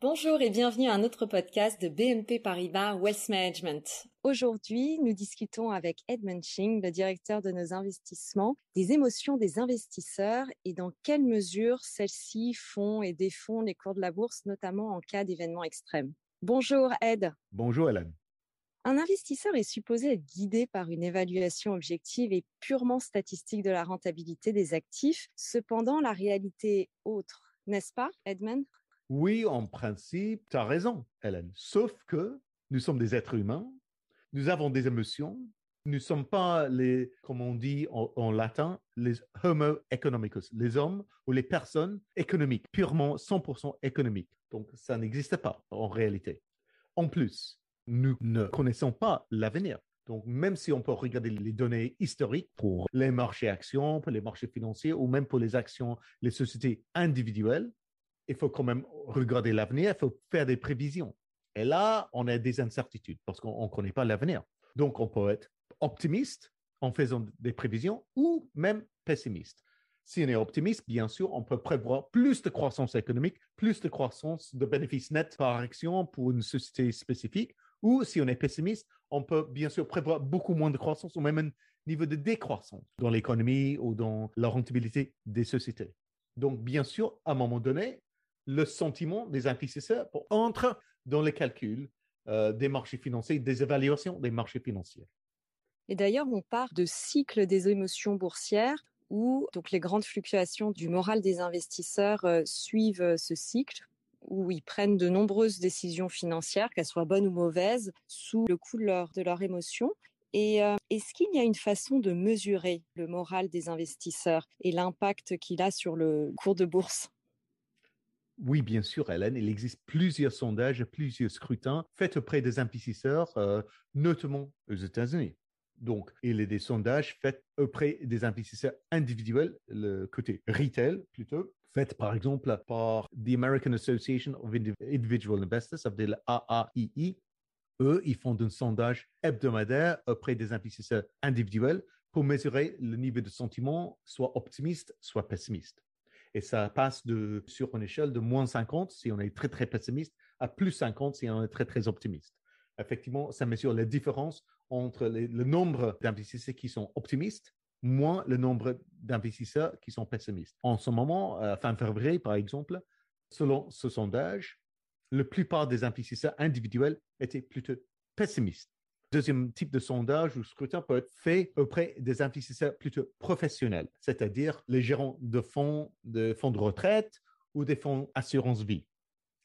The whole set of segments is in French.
Bonjour et bienvenue à un autre podcast de BNP Paribas Wealth Management. Aujourd'hui, nous discutons avec Edmund Ching, le directeur de nos investissements, des émotions des investisseurs et dans quelle mesure celles-ci font et défont les cours de la bourse, notamment en cas d'événements extrêmes. Bonjour Ed. Bonjour Hélène. Un investisseur est supposé être guidé par une évaluation objective et purement statistique de la rentabilité des actifs. Cependant, la réalité est autre, n'est-ce pas, Edmund Oui, en principe, tu as raison, Hélène. Sauf que nous sommes des êtres humains, nous avons des émotions, nous ne sommes pas les, comme on dit en, latin, les homo economicus, les hommes ou les personnes économiques, purement 100% économiques. Donc, ça n'existe pas en réalité. En plus, nous ne connaissons pas l'avenir. Donc, même si on peut regarder les données historiques pour les marchés actions, pour les marchés financiers ou même pour les actions, les sociétés individuelles, il faut quand même regarder l'avenir, il faut faire des prévisions. Et là, on a des incertitudes parce qu'on ne connaît pas l'avenir. Donc, on peut être optimiste en faisant des prévisions ou même pessimiste. Si on est optimiste, bien sûr, on peut prévoir plus de croissance économique, plus de croissance de bénéfices nets par action pour une société spécifique. Ou si on est pessimiste, on peut bien sûr prévoir beaucoup moins de croissance ou même un niveau de décroissance dans l'économie ou dans la rentabilité des sociétés. Donc, bien sûr, à un moment donné, le sentiment des investisseurs entre dans les calculs euh, des marchés financiers, des évaluations des marchés financiers. Et d'ailleurs, on part de cycle des émotions boursières où donc les grandes fluctuations du moral des investisseurs euh, suivent euh, ce cycle où ils prennent de nombreuses décisions financières, qu'elles soient bonnes ou mauvaises, sous le coup de leur, émotion. Et euh, est-ce qu'il y a une façon de mesurer le moral des investisseurs et l'impact qu'il a sur le cours de bourse? Oui, bien sûr, Hélène. Il existe plusieurs sondages, plusieurs scrutins faits auprès des investisseurs, notamment aux États-Unis. Donc, il y a des sondages faits auprès des investisseurs individuels, le côté retail plutôt, faits par exemple par the American Association of Individual Investors, ça veut dire l'AAII. Eux, ils font un sondage hebdomadaire auprès des investisseurs individuels pour mesurer le niveau de sentiment, soit optimiste, soit pessimiste. Et ça passe de, sur une échelle de moins 50 si on est très, très pessimiste à plus 50 si on est très, très optimiste. Effectivement, ça mesure la différence entre le nombre d'investisseurs qui sont optimistes moins le nombre d'investisseurs qui sont pessimistes. En ce moment, euh, fin février, par exemple, selon ce sondage, la plupart des investisseurs individuels étaient plutôt pessimistes. Deuxième type de sondage ou scrutin peut être fait auprès des investisseurs plutôt professionnels, c'est-à-dire les gérants de fonds, de fonds de retraite ou des fonds assurance vie.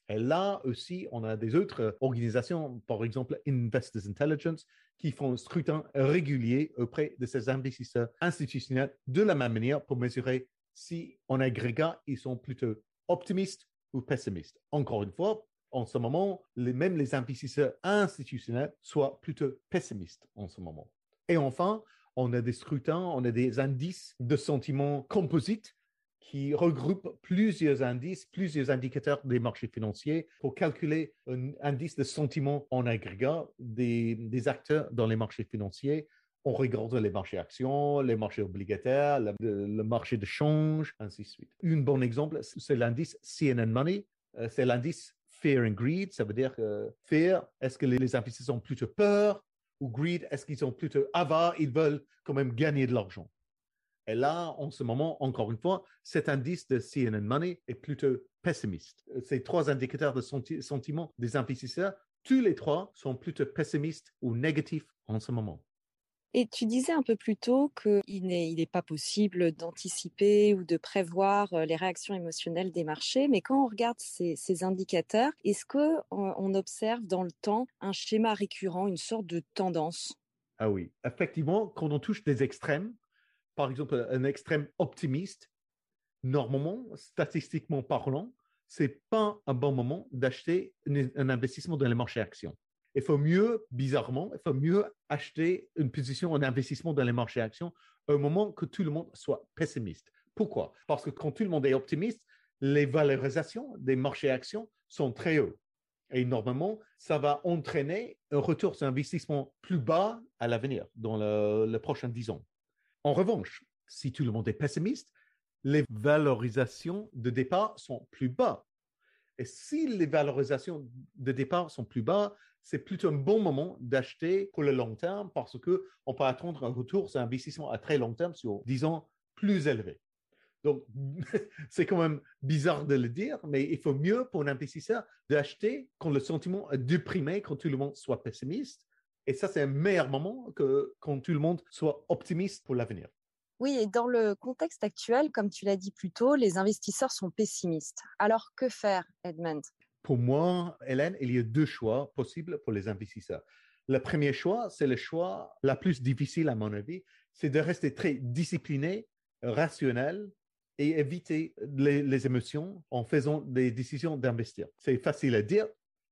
Et là aussi, on a des autres organisations, par exemple Investors Intelligence, qui font un scrutin régulier auprès de ces investisseurs institutionnels de la même manière pour mesurer si, en agrégat, ils sont plutôt optimistes ou pessimistes. Encore une fois, en ce moment, même les investisseurs institutionnels soient plutôt pessimistes en ce moment. Et enfin, on a des scrutins, on a des indices de sentiments composites qui regroupe plusieurs indices, plusieurs indicateurs des marchés financiers pour calculer un indice de sentiment en agrégat des, acteurs dans les marchés financiers. On regarde les marchés actions, les marchés obligataires, le, marché de change, ainsi de suite. Un bon exemple, c'est l'indice CNN Money. Euh, c'est l'indice Fear and Greed. Ça veut dire que Fear, est-ce que les investisseurs ont plutôt peur? Ou Greed, est-ce qu'ils sont plutôt avares, ils veulent quand même gagner de l'argent. Et là, en ce moment, encore une fois, cet indice de CNN Money est plutôt pessimiste. Ces trois indicateurs de sentiment des investisseurs, tous les trois sont plutôt pessimistes ou négatifs en ce moment. Et tu disais un peu plus tôt qu'il n'est pas possible d'anticiper ou de prévoir euh, les réactions émotionnelles des marchés, mais quand on regarde ces, ces indicateurs, est-ce qu'on observe dans le temps un schéma récurrent, une sorte de tendance? Ah oui, effectivement, quand on touche des extrêmes, par exemple, un extrême optimiste, normalement, statistiquement parlant, c'est pas un bon moment d'acheter un investissement dans les marchés actions. Il faut mieux, bizarrement, il faut mieux acheter une position en investissement dans les marchés actions au moment que tout le monde soit pessimiste. Pourquoi? Parce que quand tout le monde est optimiste, les valorisations des marchés actions sont très hauts. Et normalement, ça va entraîner un retour sur investissement plus bas à l'avenir, dans le, le prochain 10 ans. En revanche, si tout le monde est pessimiste, les valorisations de départ sont plus bas. Et si les valorisations de départ sont plus bas, c'est plutôt un bon moment d'acheter pour le long terme parce qu'on peut attendre un retour sur investissement à très long terme sur, disons, plus élevé. Donc, c'est quand même bizarre de le dire, mais il faut mieux pour un investisseur d'acheter quand le sentiment est déprimé, quand tout le monde soit pessimiste. Et ça, c'est un meilleur moment que quand tout le monde soit optimiste pour l'avenir. Oui, et dans le contexte actuel, comme tu l'as dit plus tôt, les investisseurs sont pessimistes. Alors que faire, Edmund Pour moi, Hélène, il y a deux choix possibles pour les investisseurs. Le premier choix, c'est le choix la plus difficile à mon avis, c'est de rester très discipliné, rationnel et éviter les, émotions en faisant des décisions d'investir. C'est facile à dire,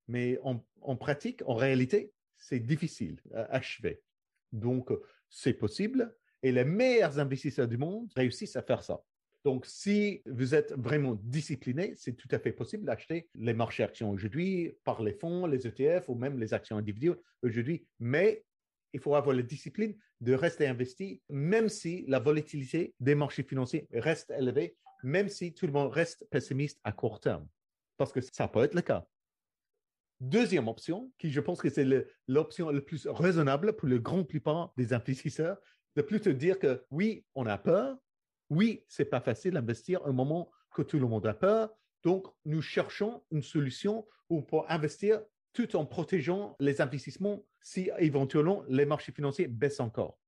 mais en, en pratique, en réalité, c'est difficile à achever. Donc, c'est possible, et les meilleurs investisseurs du monde réussissent à faire ça. Donc, si vous êtes vraiment discipliné, c'est tout à fait possible d'acheter les marchés actions aujourd'hui par les fonds, les ETF ou même les actions individuelles aujourd'hui. Mais il faut avoir la discipline de rester investi, même si la volatilité des marchés financiers reste élevée, même si tout le monde reste pessimiste à court terme. Parce que ça peut être le cas. Deuxième option, qui je pense que c'est l'option la plus raisonnable pour le grand plupart des investisseurs, de plutôt dire que oui, on a peur, oui, c'est pas facile d'investir un moment que tout le monde a peur, donc nous cherchons une solution pour investir tout en protégeant les investissements si éventuellement les marchés financiers baissent encore.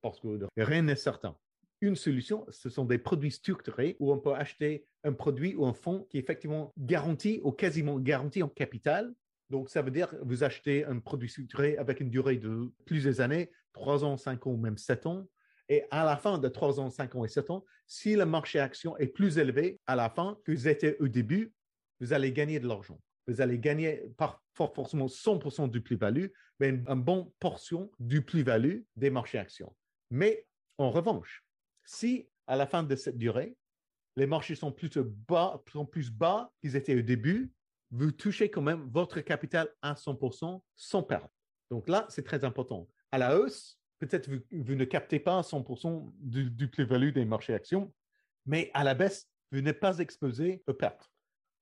Parce que rien n'est certain. Une solution, ce sont des produits structurés où on peut acheter un produit ou un fonds qui est effectivement garanti ou quasiment garanti en capital donc, ça veut dire que vous achetez un produit structuré avec une durée de plusieurs années, 3 ans, 5 ans même 7 ans. Et à la fin de 3 ans, 5 ans et 7 ans, si le marché action est plus élevé à la fin que vous étiez au début, vous allez gagner de l'argent. Vous allez gagner pas forcément 100% du plus-value, mais une, bonne portion du plus-value des marchés actions. Mais en revanche, si à la fin de cette durée, les marchés sont plutôt bas, sont plus bas qu'ils étaient au début, vous touchez quand même votre capital à 100% sans perdre. Donc là, c'est très important. À la hausse, peut-être vous, vous ne captez pas 100% du, du plus-value des marchés actions, mais à la baisse, vous n'êtes pas exposé aux pertes.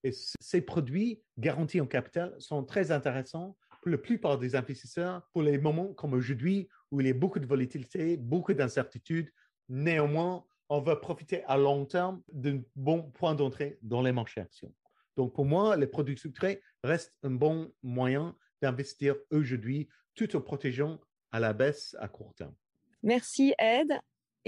Et ces produits garantis en capital sont très intéressants pour la plupart des investisseurs pour les moments comme aujourd'hui où il y a beaucoup de volatilité, beaucoup d'incertitudes. Néanmoins, on va profiter à long terme d'un bon point d'entrée dans les marchés actions. Donc, pour moi, les produits sucrés restent un bon moyen d'investir aujourd'hui tout en protégeant à la baisse à court terme. Merci, Ed.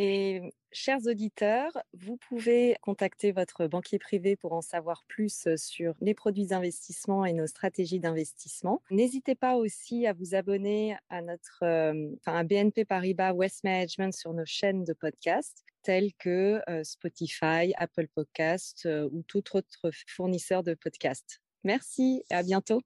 Et chers auditeurs, vous pouvez contacter votre banquier privé pour en savoir plus sur les produits d'investissement et nos stratégies d'investissement. N'hésitez pas aussi à vous abonner à notre euh, à BNP Paribas West Management sur nos chaînes de podcast tels que Spotify, Apple Podcast ou tout autre fournisseur de podcasts. Merci et à bientôt.